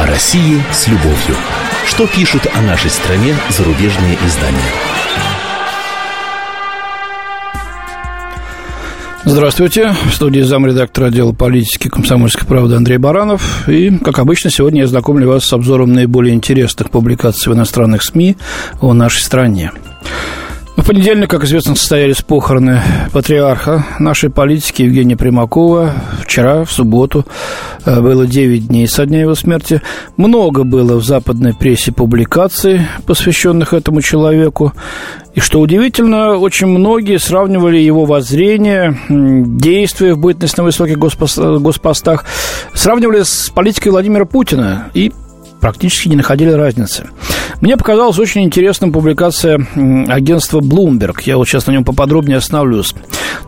О России с любовью. Что пишут о нашей стране зарубежные издания? Здравствуйте. В студии замредактора отдела политики комсомольской правды Андрей Баранов. И, как обычно, сегодня я знакомлю вас с обзором наиболее интересных публикаций в иностранных СМИ о нашей стране. В понедельник, как известно, состоялись похороны патриарха нашей политики Евгения Примакова. Вчера, в субботу, э, было 9 дней со дня его смерти. Много было в западной прессе публикаций, посвященных этому человеку. И что удивительно, очень многие сравнивали его воззрение, действия в бытность на высоких госпостах, сравнивали с политикой Владимира Путина и практически не находили разницы. Мне показалась очень интересная публикация агентства Bloomberg. Я вот сейчас на нем поподробнее остановлюсь.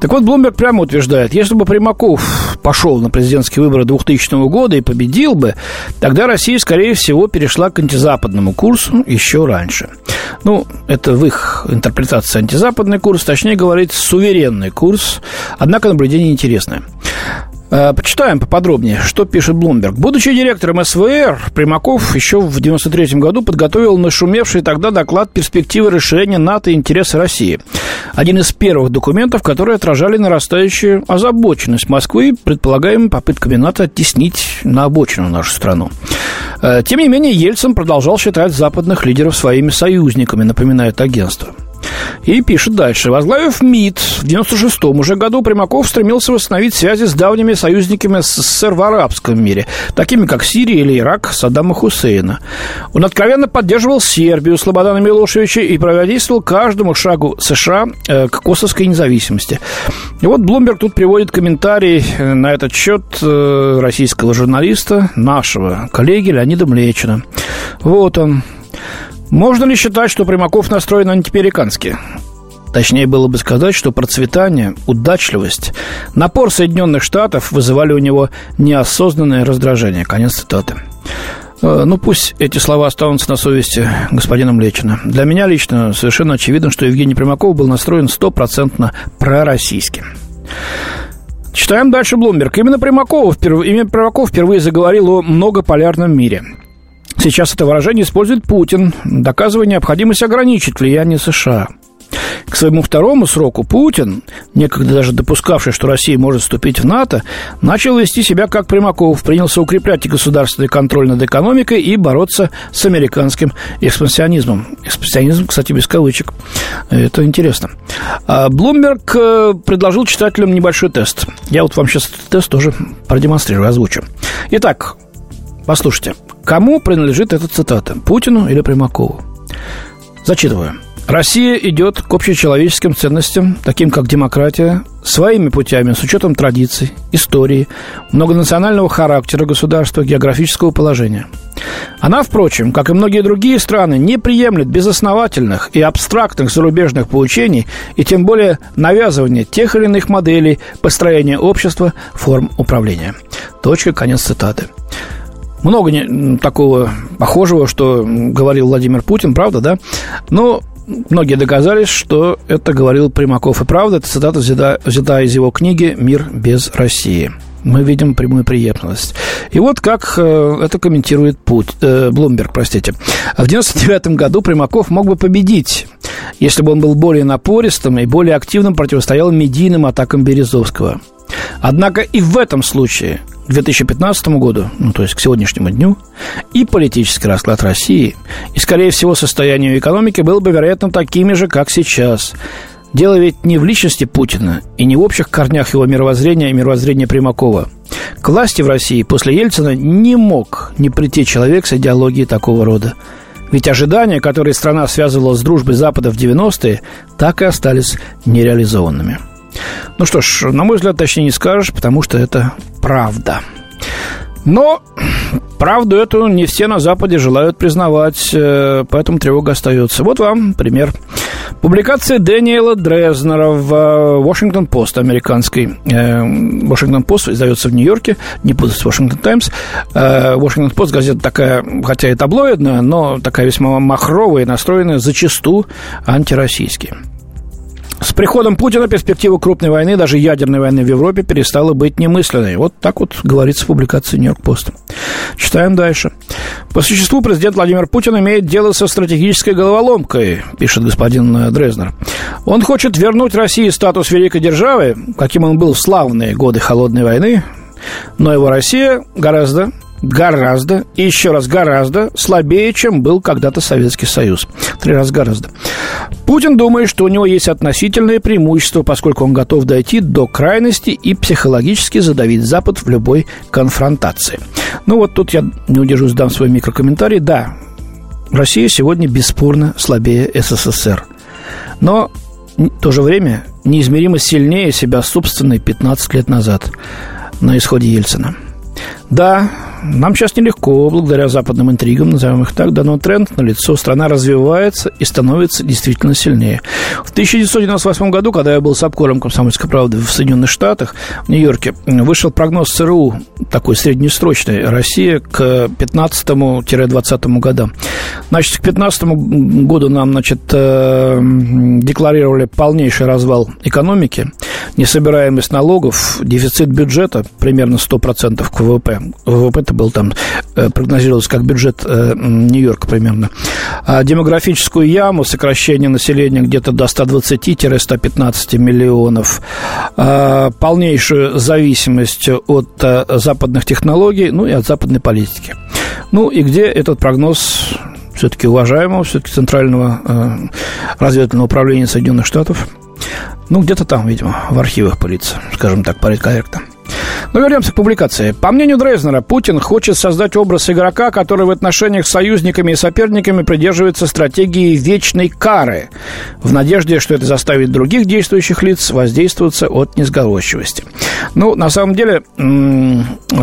Так вот, Bloomberg прямо утверждает, если бы Примаков пошел на президентские выборы 2000 года и победил бы, тогда Россия, скорее всего, перешла к антизападному курсу еще раньше. Ну, это в их интерпретации антизападный курс, точнее говорить, суверенный курс. Однако наблюдение интересное. Э, почитаем поподробнее, что пишет Блумберг. Будучи директором СВР, Примаков еще в 1993 году подготовил нашумевший тогда доклад «Перспективы расширения НАТО и интересы России». Один из первых документов, которые отражали нарастающую озабоченность Москвы предполагаемыми попытками НАТО оттеснить на обочину нашу страну. Э, тем не менее, Ельцин продолжал считать западных лидеров своими союзниками, напоминает агентство. И пишет дальше. Возглавив МИД в 96-м уже году, Примаков стремился восстановить связи с давними союзниками СССР в арабском мире, такими как Сирия или Ирак Саддама Хусейна. Он откровенно поддерживал Сербию Слободана Милошевича и противодействовал каждому шагу США э, к косовской независимости. И вот Блумберг тут приводит комментарий э, на этот счет э, российского журналиста, нашего коллеги Леонида Млечина. Вот он. Можно ли считать, что Примаков настроен антиамерикански? Точнее было бы сказать, что процветание, удачливость, напор Соединенных Штатов вызывали у него неосознанное раздражение. Конец цитаты. Э, ну, пусть эти слова останутся на совести господина Млечина. Для меня лично совершенно очевидно, что Евгений Примаков был настроен стопроцентно пророссийски. Читаем дальше Блумберг. Именно Примаков, именно Примаков впервые заговорил о многополярном мире. Сейчас это выражение использует Путин, доказывая необходимость ограничить влияние США. К своему второму сроку Путин, некогда даже допускавший, что Россия может вступить в НАТО, начал вести себя как Примаков, принялся укреплять государственный контроль над экономикой и бороться с американским экспансионизмом. Экспансионизм, кстати, без кавычек. Это интересно. А Блумберг э, предложил читателям небольшой тест. Я вот вам сейчас тест тоже продемонстрирую, озвучу. Итак, послушайте. Кому принадлежит эта цитата? Путину или Примакову? Зачитываю. Россия идет к общечеловеческим ценностям, таким как демократия, своими путями, с учетом традиций, истории, многонационального характера государства, географического положения. Она, впрочем, как и многие другие страны, не приемлет безосновательных и абстрактных зарубежных поучений и тем более навязывания тех или иных моделей построения общества, форм управления. Точка, конец цитаты. Много такого похожего, что говорил Владимир Путин, правда, да? Но многие доказались, что это говорил Примаков. И правда, эта цитата взята, взята из его книги «Мир без России». Мы видим прямую преемственность. И вот как э, это комментирует Путь, э, Блумберг, простите. В 1999 году Примаков мог бы победить, если бы он был более напористым и более активным противостоял медийным атакам Березовского. Однако и в этом случае 2015 году, ну, то есть к сегодняшнему дню, и политический расклад России, и, скорее всего, состояние экономики было бы, вероятно, такими же, как сейчас. Дело ведь не в личности Путина и не в общих корнях его мировоззрения и мировоззрения Примакова. К власти в России после Ельцина не мог не прийти человек с идеологией такого рода. Ведь ожидания, которые страна связывала с дружбой Запада в 90-е, так и остались нереализованными. Ну что ж, на мой взгляд, точнее не скажешь, потому что это правда. Но правду эту не все на Западе желают признавать, э, поэтому тревога остается. Вот вам пример. Публикация Дэниела Дрезнера в Washington Post американской. Washington Post издается в Нью-Йорке, не путать с Washington Times. Washington Post газета такая, хотя и таблоидная, но такая весьма махровая настроенная зачастую антироссийски. С приходом Путина перспектива крупной войны, даже ядерной войны в Европе, перестала быть немысленной. Вот так вот говорится в публикации «Нью-Йорк Пост». Читаем дальше. По существу президент Владимир Путин имеет дело со стратегической головоломкой, пишет господин Дрезнер. Он хочет вернуть России статус великой державы, каким он был в славные годы Холодной войны, но его Россия гораздо гораздо, и еще раз гораздо слабее, чем был когда-то Советский Союз. Три раза гораздо. Путин думает, что у него есть относительное преимущество, поскольку он готов дойти до крайности и психологически задавить Запад в любой конфронтации. Ну вот тут я не удержусь, дам свой микрокомментарий. Да, Россия сегодня бесспорно слабее СССР. Но в то же время неизмеримо сильнее себя собственной 15 лет назад на исходе Ельцина. Да, нам сейчас нелегко, благодаря западным интригам, назовем их так, да, но тренд на лицо. Страна развивается и становится действительно сильнее. В 1998 году, когда я был с обкором комсомольской правды в Соединенных Штатах, в Нью-Йорке, вышел прогноз ЦРУ, такой среднесрочный, Россия к 15-20 годам. Значит, к 15 году нам, значит, э, декларировали полнейший развал экономики, несобираемость налогов, дефицит бюджета примерно 100% к ВВП. ВВП это был там, э, прогнозировался как бюджет э, Нью-Йорка примерно. А демографическую яму, сокращение населения где-то до 120-115 миллионов, а полнейшую зависимость от э, западных технологий, ну и от западной политики. Ну и где этот прогноз все-таки уважаемого, все-таки Центрального э, разведывательного управления Соединенных Штатов? Ну, где-то там, видимо, в архивах пылится, скажем так, политкорректно. Но вернемся к публикации. По мнению Дрейзнера, Путин хочет создать образ игрока, который в отношениях с союзниками и соперниками придерживается стратегии вечной кары, в надежде, что это заставит других действующих лиц воздействоваться от несговорчивости. Ну, на самом деле,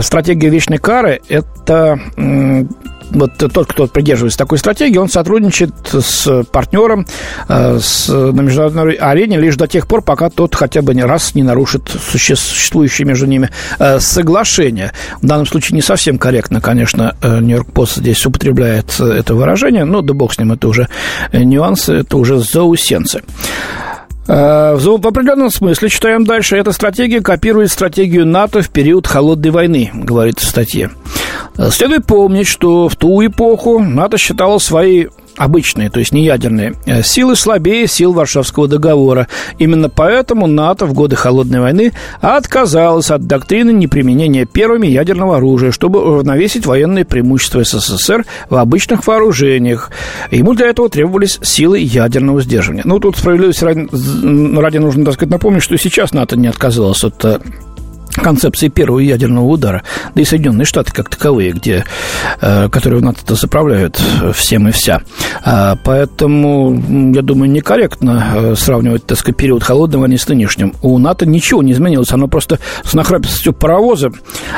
стратегия вечной кары – это вот тот, кто придерживается такой стратегии, он сотрудничает с партнером э, с, на международной арене лишь до тех пор, пока тот хотя бы не раз не нарушит существующие между ними э, соглашения. В данном случае не совсем корректно, конечно, э, Нью-Йорк Пост здесь употребляет это выражение, но да бог с ним, это уже нюансы, это уже заусенцы. В определенном смысле, читаем дальше, эта стратегия копирует стратегию НАТО в период холодной войны, говорится в статье. Следует помнить, что в ту эпоху НАТО считало свои обычные, то есть не ядерные, э, силы слабее сил Варшавского договора. Именно поэтому НАТО в годы Холодной войны отказалось от доктрины неприменения первыми ядерного оружия, чтобы уравновесить военные преимущества СССР в обычных вооружениях. Ему для этого требовались силы ядерного сдерживания. Ну, тут справедливости ради, ради нужно, так сказать, напомнить, что сейчас НАТО не отказалось от э, концепции первого ядерного удара, да и Соединенные Штаты как таковые, где, э, которые в НАТО заправляют всем и вся. А, поэтому, я думаю, некорректно э, сравнивать, так сказать, период холодного войны с нынешним. У НАТО ничего не изменилось, оно просто с нахрапистостью паровоза,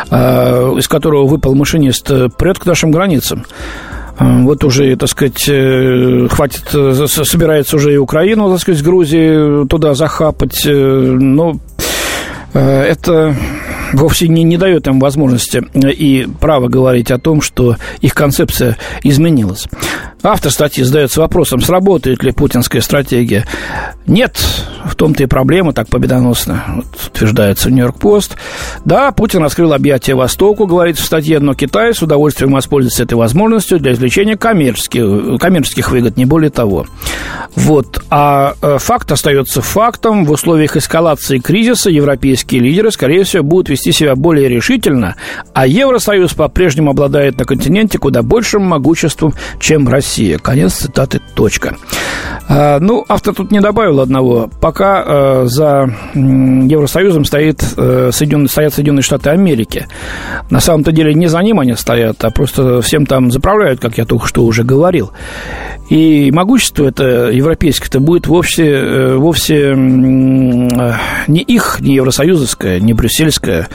э, из которого выпал машинист, прет к нашим границам. Вот уже, так сказать, хватит, собирается уже и Украину, так сказать, Грузии туда захапать. Но Э, это вовсе не, не дает им возможности и права говорить о том, что их концепция изменилась. Автор статьи задается вопросом, сработает ли путинская стратегия. Нет, в том-то и проблема, так победоносно вот, утверждается в Нью-Йорк Пост. Да, Путин раскрыл объятия Востоку, говорит в статье, но Китай с удовольствием воспользуется этой возможностью для извлечения коммерческих, коммерческих выгод, не более того. Вот. А э, факт остается фактом. В условиях эскалации кризиса европейские лидеры, скорее всего, будут вести себя более решительно, а Евросоюз по-прежнему обладает на континенте куда большим могуществом, чем Россия. Конец цитаты. Точка. А, ну, автор тут не добавил одного. Пока э, за Евросоюзом стоит, э, Соединенные, стоят Соединенные Штаты Америки. На самом-то деле не за ним они стоят, а просто всем там заправляют, как я только что уже говорил. И могущество это европейское, это будет вовсе, э, вовсе не их, не евросоюзовское, не брюссельское,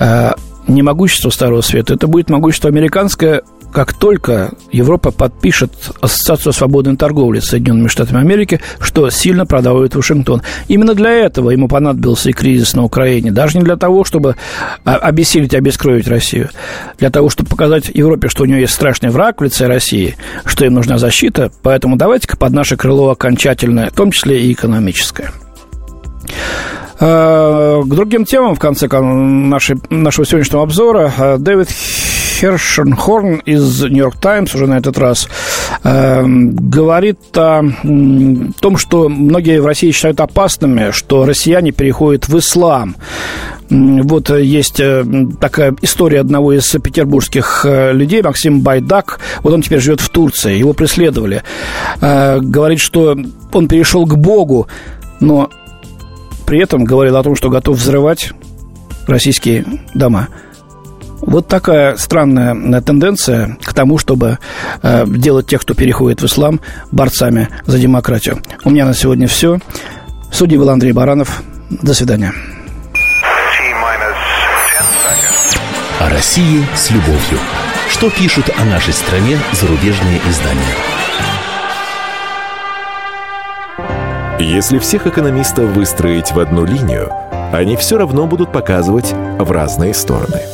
а не могущество Старого Света, это будет могущество американское как только Европа подпишет Ассоциацию свободной торговли с Соединенными Штатами Америки, что сильно продавит Вашингтон. Именно для этого ему понадобился и кризис на Украине. Даже не для того, чтобы а, обессилить, обескровить Россию. Для того, чтобы показать Европе, что у нее есть страшный враг в лице России, что им нужна защита. Поэтому давайте-ка под наше крыло окончательное, в том числе и экономическое. К другим темам в конце нашего сегодняшнего обзора Дэвид Хершенхорн из «Нью-Йорк Таймс» уже на этот раз э, говорит о том, что многие в России считают опасными, что россияне переходят в ислам. Вот есть э, такая история одного из петербургских э, людей, Максим Байдак. Вот он теперь живет в Турции, его преследовали. Э, говорит, что он перешел к Богу, но при этом говорил о том, что готов взрывать российские дома. Вот такая странная э, тенденция к тому, чтобы э, делать тех, кто переходит в ислам, борцами за демократию. У меня на сегодня все. Судьи был Андрей Баранов. До свидания. О России с любовью. Что пишут о нашей стране зарубежные издания? Если всех экономистов выстроить в одну линию, они все равно будут показывать в разные стороны –